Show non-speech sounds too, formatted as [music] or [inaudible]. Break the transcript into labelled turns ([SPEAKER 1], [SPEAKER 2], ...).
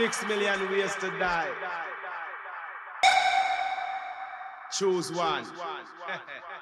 [SPEAKER 1] Six million ways to die. Choose one. [laughs]